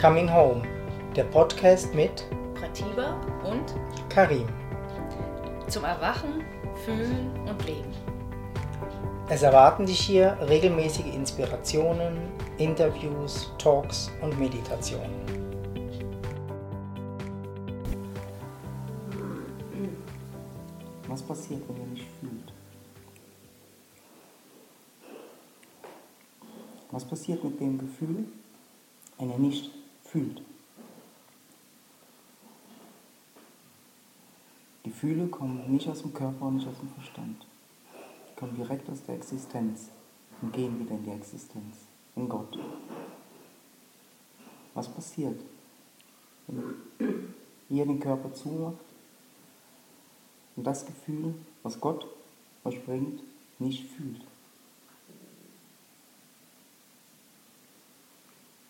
Coming Home, der Podcast mit Pratiba und Karim. zum Erwachen, Fühlen und Leben. Es erwarten dich hier regelmäßige Inspirationen, Interviews, Talks und Meditationen. Was passiert, wenn ihr nicht fühlt? Was passiert mit dem Gefühl, wenn er nicht fühlt? Gefühle kommen nicht aus dem Körper und nicht aus dem Verstand. Die kommen direkt aus der Existenz und gehen wieder in die Existenz, in Gott. Was passiert, wenn ihr den Körper zumacht und das Gefühl, was Gott euch bringt, nicht fühlt?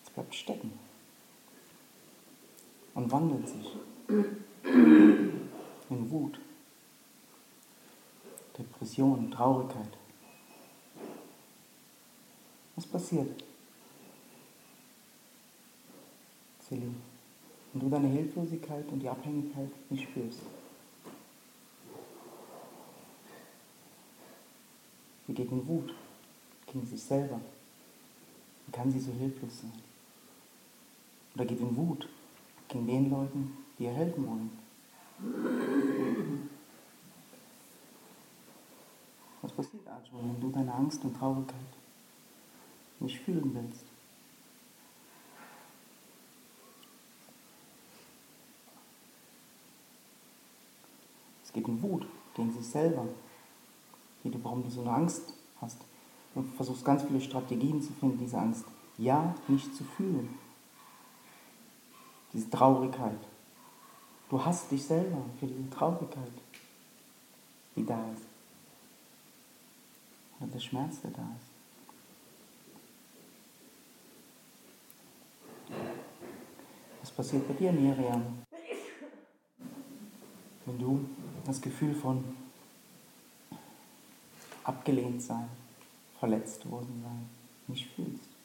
Es bleibt stecken und wandelt sich in Wut, Depression, Traurigkeit. Was passiert? Celine, wenn du deine Hilflosigkeit und die Abhängigkeit nicht spürst. Sie geht in Wut gegen sich selber. Wie kann sie so hilflos sein? Oder geht in Wut gegen den Leuten, die ihr helfen wollen. Was passiert also, wenn du deine Angst und Traurigkeit nicht fühlen willst? Es geht in Wut gegen sich selber, wie du, warum du so eine Angst hast. Und versuchst ganz viele Strategien zu finden, diese Angst ja nicht zu fühlen. Diese Traurigkeit. Du hasst dich selber für diese Traurigkeit, die da ist. Und der Schmerz, der da ist. Was passiert bei dir, Miriam? Wenn du das Gefühl von abgelehnt sein, verletzt worden sein, nicht fühlst.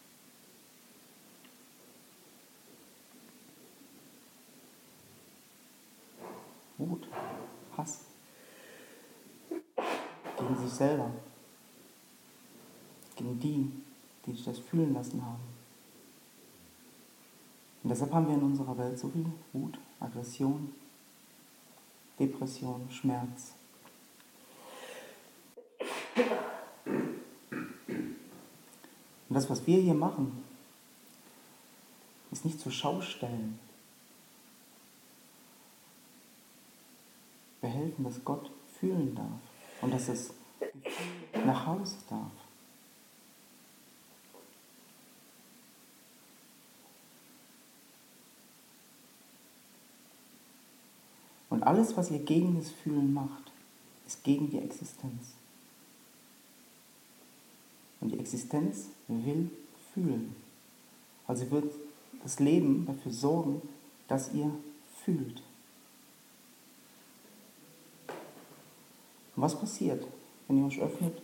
Wut, Hass sich selber, gegen die, die sich das fühlen lassen haben. Und deshalb haben wir in unserer Welt so viel Wut, Aggression, Depression, Schmerz. Und das, was wir hier machen, ist nicht zur Schau stellen. Wir helfen, dass Gott fühlen darf und dass das Gefühl nach Hause darf. Und alles, was ihr gegen das Fühlen macht, ist gegen die Existenz. Und die Existenz will fühlen. Also wird das Leben dafür sorgen, dass ihr fühlt. Und was passiert, wenn ihr euch öffnet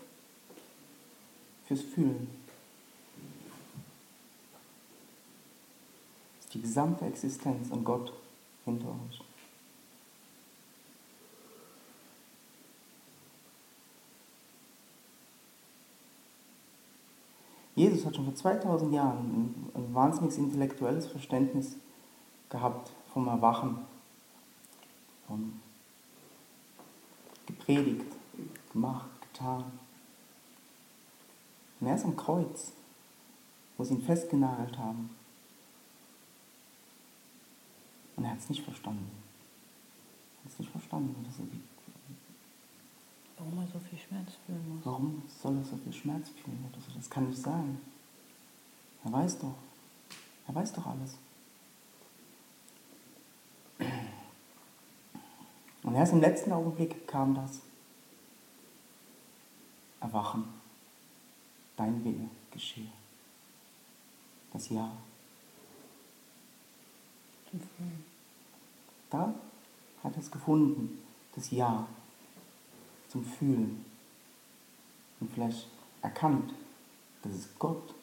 fürs Fühlen? Ist die gesamte Existenz und Gott hinter euch. Jesus hat schon vor 2000 Jahren ein, wahnsinniges intellektuelles Verständnis gehabt vom Erwachen, vom gepredigt, gemacht, getan. Und er ist am Kreuz, wo sie ihn festgenagelt haben. Und er hat es nicht verstanden. Er hat es nicht verstanden. Dass er, Warum er so viel Schmerz fühlen muss. warum soll er so viel Schmerz fühlen? Oder so? Das kann nicht sein. Er weiß doch. Er weiß doch alles. Und erst im letzten Augenblick kam das Erwachen. Dein Wille geschehe. Das Ja. Fühlen. Da hat es gefunden, das Ja zum Fühlen. Und vielleicht erkannt, dass es Gott,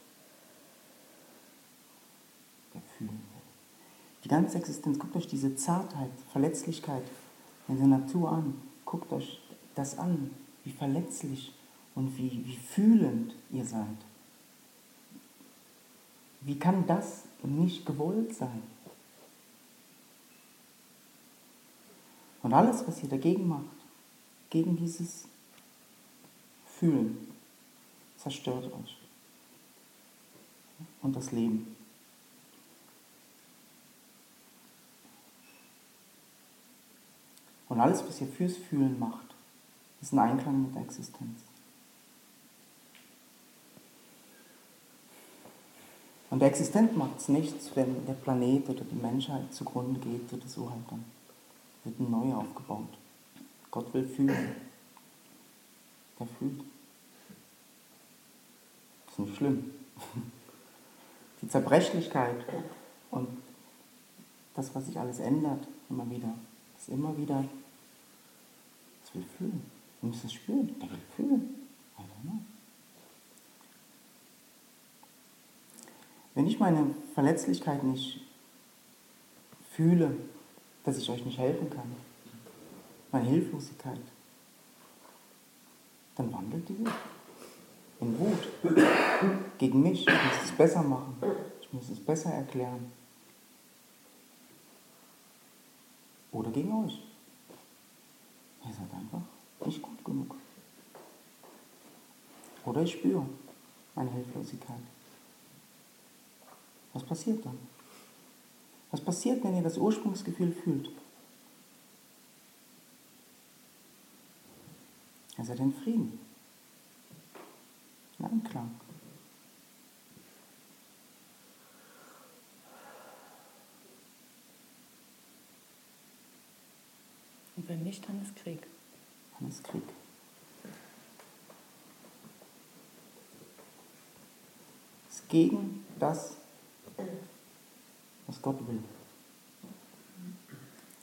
der fühlen will. Die ganze Existenz, guckt euch diese Zartheit, Verletzlichkeit in der Natur an. Guckt euch das an, wie verletzlich und wie, wie fühlend ihr seid. Wie kann das nicht gewollt sein? Und alles, was ihr dagegen macht, gegen dieses Fühlen, zerstört euch. Und das Leben. Und alles, was ihr fürs Fühlen macht, ist ein Einklang mit der Existenz. Und der Existent macht es nichts, wenn der Planet oder die Menschheit zugrunde geht oder so halt dann. Wird ein neuer aufgebaut. Gott will fühlen. Er fühlt. Das ist nicht schlimm. Die Zerbrechlichkeit und das, was sich alles ändert, immer wieder, ist immer wieder, es will fühlen. Wir müssen es spüren. Er will fühlen. I don't know. Wenn ich meine Verletzlichkeit nicht fühle, dass ich euch nicht helfen kann, meine Hilflosigkeit, dann wandelt die in Wut gegen mich. Ich muss es besser machen. Ich muss es besser erklären. Oder gegen euch. Ihr seid einfach nicht gut genug. Oder ich spüre meine Hilflosigkeit. Was passiert dann? Was passiert, wenn ihr das Ursprungsgefühl fühlt? Seid in Frieden, in Einklang. Und wenn nicht, dann ist Krieg. Dann ist Krieg. Es ist gegen das, Gott will.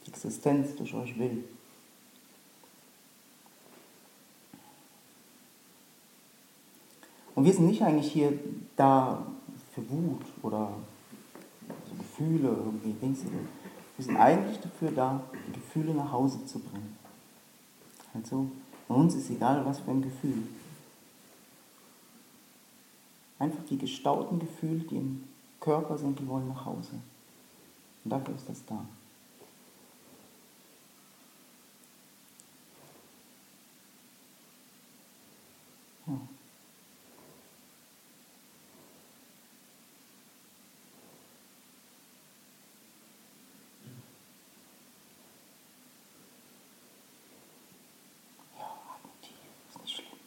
Die Existenz durch euch will. Und wir sind nicht eigentlich hier da für Wut oder so Gefühle irgendwie, Dings. Wir sind eigentlich dafür da, die Gefühle nach Hause zu bringen. Also, uns ist egal, was für ein Gefühl. Einfach die gestauten Gefühle, die im Körper sind, die wollen nach Hause. Und dafür ist das da. Ja. Ja, atme tief, ist nicht schlimm.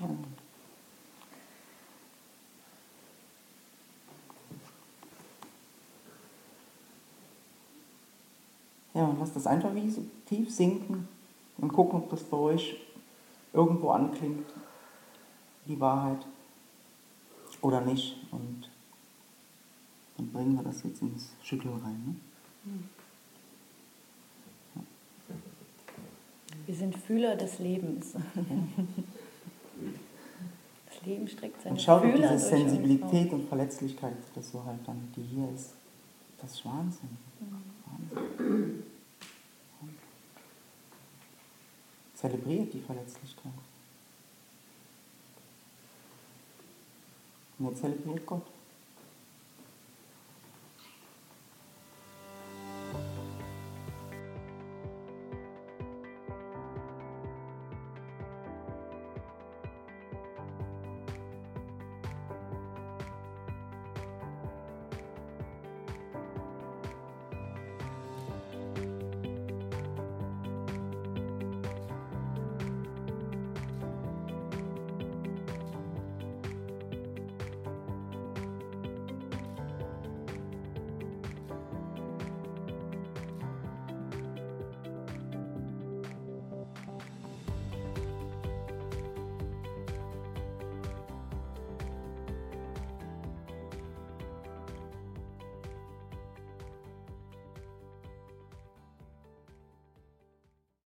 Ja. Ja, und lasst das einfach wie so tief sinken und gucken, ob das bei euch irgendwo anklingt, die Wahrheit oder nicht. Und dann bringen wir das jetzt ins Schütteln rein. Ne? Wir sind Fühler des Lebens. Das Leben streckt seine Und schaut auf Fühler diese durch Sensibilität und Verletzlichkeit, das so halt dann, die hier ist. Das ist Wahnsinn. Wahnsinn. Zelebriert die Verletzlichkeit. Und er zelebriert Gott.